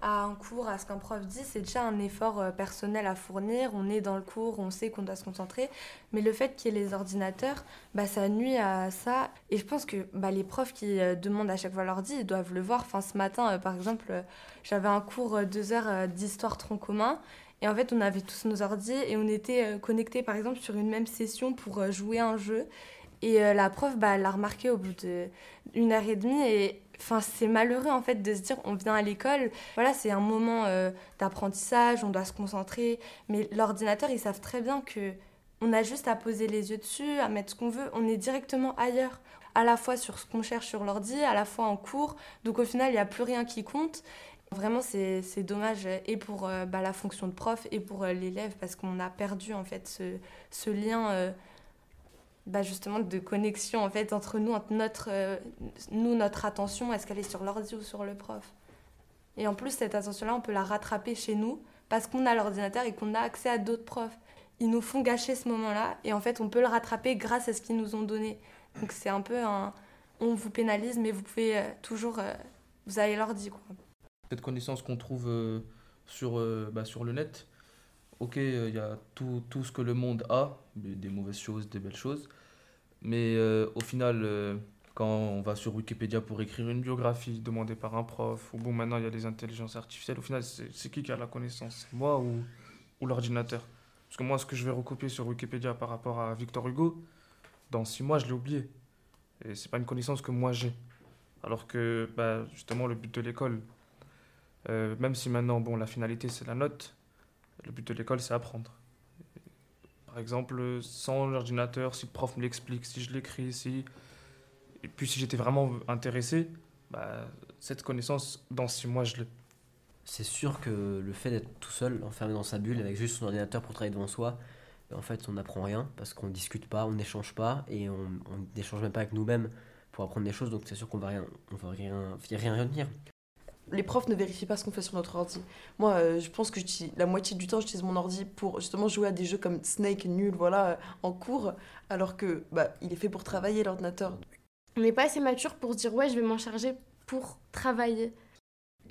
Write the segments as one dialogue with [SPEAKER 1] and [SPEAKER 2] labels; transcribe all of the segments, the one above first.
[SPEAKER 1] à un cours, à ce qu'un prof dit, c'est déjà un effort euh, personnel à fournir. On est dans le cours, on sait qu'on doit se concentrer. Mais le fait qu'il y ait les ordinateurs, bah, ça nuit à ça. Et je pense que bah, les profs qui euh, demandent à chaque fois l'ordi, ils doivent le voir. Enfin, ce matin, euh, par exemple, j'avais un cours deux heures d'histoire tronc commun. Et en fait, on avait tous nos ordis et on était connectés, par exemple, sur une même session pour jouer un jeu. Et la prof, bah, elle l'a remarqué au bout d'une heure et demie. Et Enfin, c'est malheureux en fait de se dire on vient à l'école, voilà, c'est un moment euh, d'apprentissage, on doit se concentrer, mais l'ordinateur, ils savent très bien que on a juste à poser les yeux dessus, à mettre ce qu'on veut, on est directement ailleurs, à la fois sur ce qu'on cherche sur l'ordi, à la fois en cours, donc au final, il n'y a plus rien qui compte. Vraiment, c'est dommage et pour euh, bah, la fonction de prof et pour euh, l'élève parce qu'on a perdu en fait ce, ce lien bah justement de connexion en fait entre nous, entre notre, euh, nous, notre attention, est-ce qu'elle est sur l'ordi ou sur le prof? Et en plus, cette attention-là, on peut la rattraper chez nous parce qu'on a l'ordinateur et qu'on a accès à d'autres profs. Ils nous font gâcher ce moment-là et en fait, on peut le rattraper grâce à ce qu'ils nous ont donné. Donc c'est un peu un... On vous pénalise, mais vous pouvez euh, toujours... Euh, vous avez l'ordi.
[SPEAKER 2] Cette connaissance qu'on trouve sur, bah, sur le net, ok, il y a tout, tout, ce que le monde a, des mauvaises choses, des belles choses, mais euh, au final, euh, quand on va sur Wikipédia pour écrire une biographie demandée par un prof, ou bon, maintenant il y a les intelligences artificielles, au final, c'est qui qui a la connaissance? Moi ou, ou l'ordinateur? Parce que moi, ce que je vais recopier sur Wikipédia par rapport à Victor Hugo, dans six mois, je l'ai oublié. Et c'est pas une connaissance que moi j'ai. Alors que, bah, justement, le but de l'école, euh, même si maintenant, bon, la finalité c'est la note, le but de l'école c'est apprendre. Par exemple, sans l'ordinateur, si le prof me l'explique, si je l'écris, si... Et puis si j'étais vraiment intéressé, bah, cette connaissance, dans six mois, je l'ai.
[SPEAKER 3] C'est sûr que le fait d'être tout seul, enfermé dans sa bulle, avec juste son ordinateur pour travailler devant soi, en fait, on n'apprend rien parce qu'on ne discute pas, on n'échange pas et on n'échange même pas avec nous-mêmes pour apprendre des choses. Donc c'est sûr qu'on va rien, on va rien, rien retenir
[SPEAKER 4] les profs ne vérifient pas ce qu'on fait sur notre ordi. Moi, euh, je pense que la moitié du temps, j'utilise mon ordi pour justement jouer à des jeux comme Snake nul, voilà, euh, en cours, alors que bah, il est fait pour travailler l'ordinateur.
[SPEAKER 5] On n'est pas assez mature pour se dire ouais, je vais m'en charger pour travailler.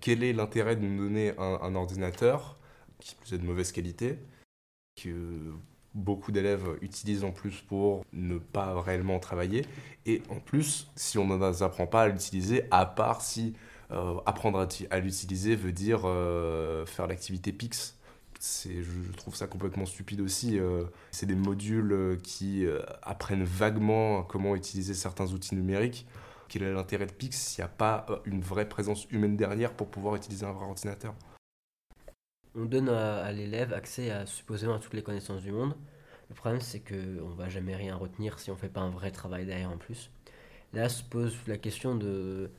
[SPEAKER 6] Quel est l'intérêt de nous donner un, ordinateur qui est de mauvaise qualité, que beaucoup d'élèves utilisent en plus pour ne pas réellement travailler, et en plus, si on ne apprend pas à l'utiliser, à part si euh, apprendre à, l'utiliser veut dire euh, faire l'activité PIX. Je, je trouve ça complètement stupide aussi. Euh. c'est des modules qui apprennent vaguement comment utiliser certains outils numériques. Quel est l'intérêt de PIX s'il n'y a pas une vraie présence humaine derrière pour pouvoir utiliser un vrai ordinateur?
[SPEAKER 3] On donne à, l'élève accès à supposément à toutes les connaissances du monde. Le problème, c'est qu'on ne va jamais rien retenir si on ne fait pas un vrai travail derrière en plus. Là se pose la question de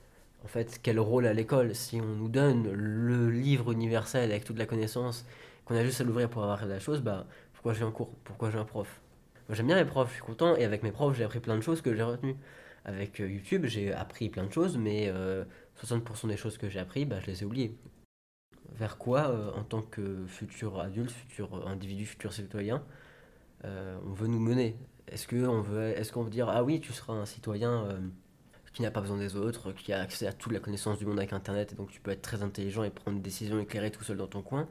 [SPEAKER 3] en fait, quel rôle à l'école Si on nous donne le livre universel avec toute la connaissance, qu'on a juste à l'ouvrir pour avoir la chose, bah, pourquoi j'ai un cours? Pourquoi j'ai un prof? Moi j'aime bien les profs, je suis content, et avec mes profs j'ai appris plein de choses que j'ai retenues. Avec euh, YouTube j'ai appris plein de choses, mais 60% euh, des choses que j'ai appris, bah, je les ai oubliées. Vers quoi, euh, en tant que futur adulte, futur individu, futur citoyen, on veut nous mener? Est-ce veut, est qu'on veut dire, ah oui, tu seras un citoyen qui n'a pas besoin des autres, qui a accès à toute la connaissance du monde avec Internet, et donc tu peux être très intelligent et prendre des décisions éclairées tout seul dans ton coin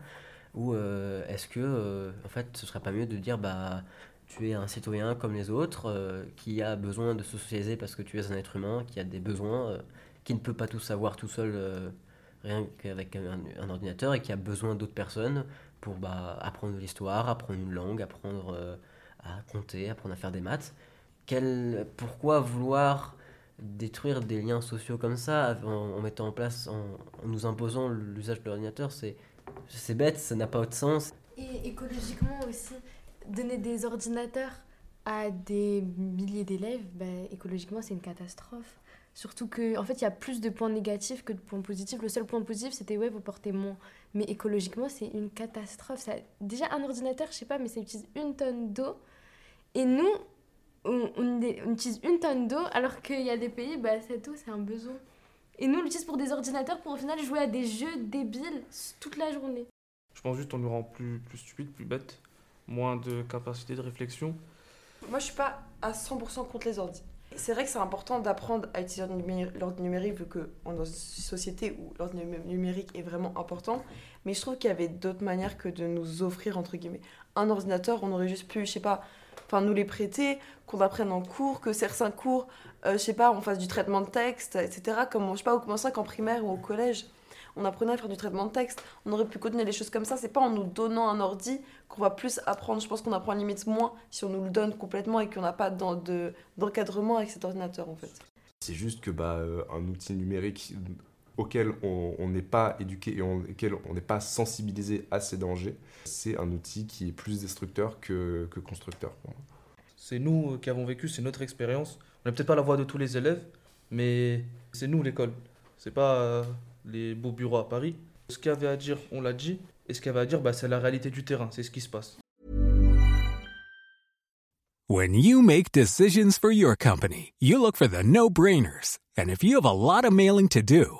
[SPEAKER 3] Ou euh, est-ce que, euh, en fait, ce serait pas mieux de dire, bah, tu es un citoyen comme les autres, euh, qui a besoin de se socialiser parce que tu es un être humain, qui a des besoins, qui ne peut pas tout savoir tout seul, rien qu'avec un, ordinateur, et qui a besoin d'autres personnes pour bah, apprendre l'histoire, apprendre une langue, apprendre à compter, apprendre à faire des maths? Pourquoi vouloir détruire des liens sociaux comme ça en, mettant en place, en, nous imposant l'usage de l'ordinateur, c'est bête, ça n'a pas autre sens.
[SPEAKER 5] Et écologiquement aussi, donner des ordinateurs à des milliers d'élèves, bah, écologiquement, c'est une catastrophe. Surtout que, en fait, il y a plus de points négatifs que de points positifs. Le seul point positif, c'était ouais, vous portez moins. Mais écologiquement, c'est une catastrophe. Déjà, un ordinateur, je sais pas, mais ça utilise une tonne d'eau. Et nous, on, on, on utilise une tonne d'eau, alors qu'il y a des pays, bah, cette eau, c'est un besoin. Et nous, on l'utilise pour des ordinateurs pour au final jouer à des jeux débiles toute la journée.
[SPEAKER 2] Je pense juste qu'on nous rend plus, plus stupide, plus bête, moins de capacité de réflexion.
[SPEAKER 4] Moi, je suis pas à 100% contre les ordi. C'est vrai que c'est important d'apprendre à utiliser l'ordi numérique vu qu'on est dans une société où l'ordi numérique est vraiment important. Mais je trouve qu'il y avait d'autres manières que de nous offrir, entre guillemets, un ordinateur. On aurait juste pu, je sais pas, enfin nous les prêter, qu'on apprenne en cours, que certains cours, euh, je sais pas, on fasse du traitement de texte, etc. Comme, je sais pas, au commençant qu'en primaire ou au collège on apprenait à faire du traitement de texte. On aurait pu continuer les choses comme ça. C'est pas en nous donnant un ordi qu'on va plus apprendre. Je pense qu'on apprend limite moins si on nous le donne complètement et qu'on n'a pas d'encadrement avec cet ordinateur en fait.
[SPEAKER 6] C'est juste que bah, euh, un outil numérique auquel on n'est pas éduqué et auquel on n'est pas sensibilisé à ces dangers, c'est un outil qui est plus destructeur que, que constructeur.
[SPEAKER 2] C'est nous euh, qui avons vécu, c'est notre expérience. On n'est peut-être pas la voix de tous les élèves, mais c'est nous l'école. C'est pas euh, les beaux bureaux à Paris. Ce qu'il y avait à dire, on l'a dit. Et ce qu'il y avait à dire, bah, c'est la réalité du terrain, c'est ce qui se passe.
[SPEAKER 7] When you make decisions for your company, you look for the no-brainers. And if you have a lot of mailing to do,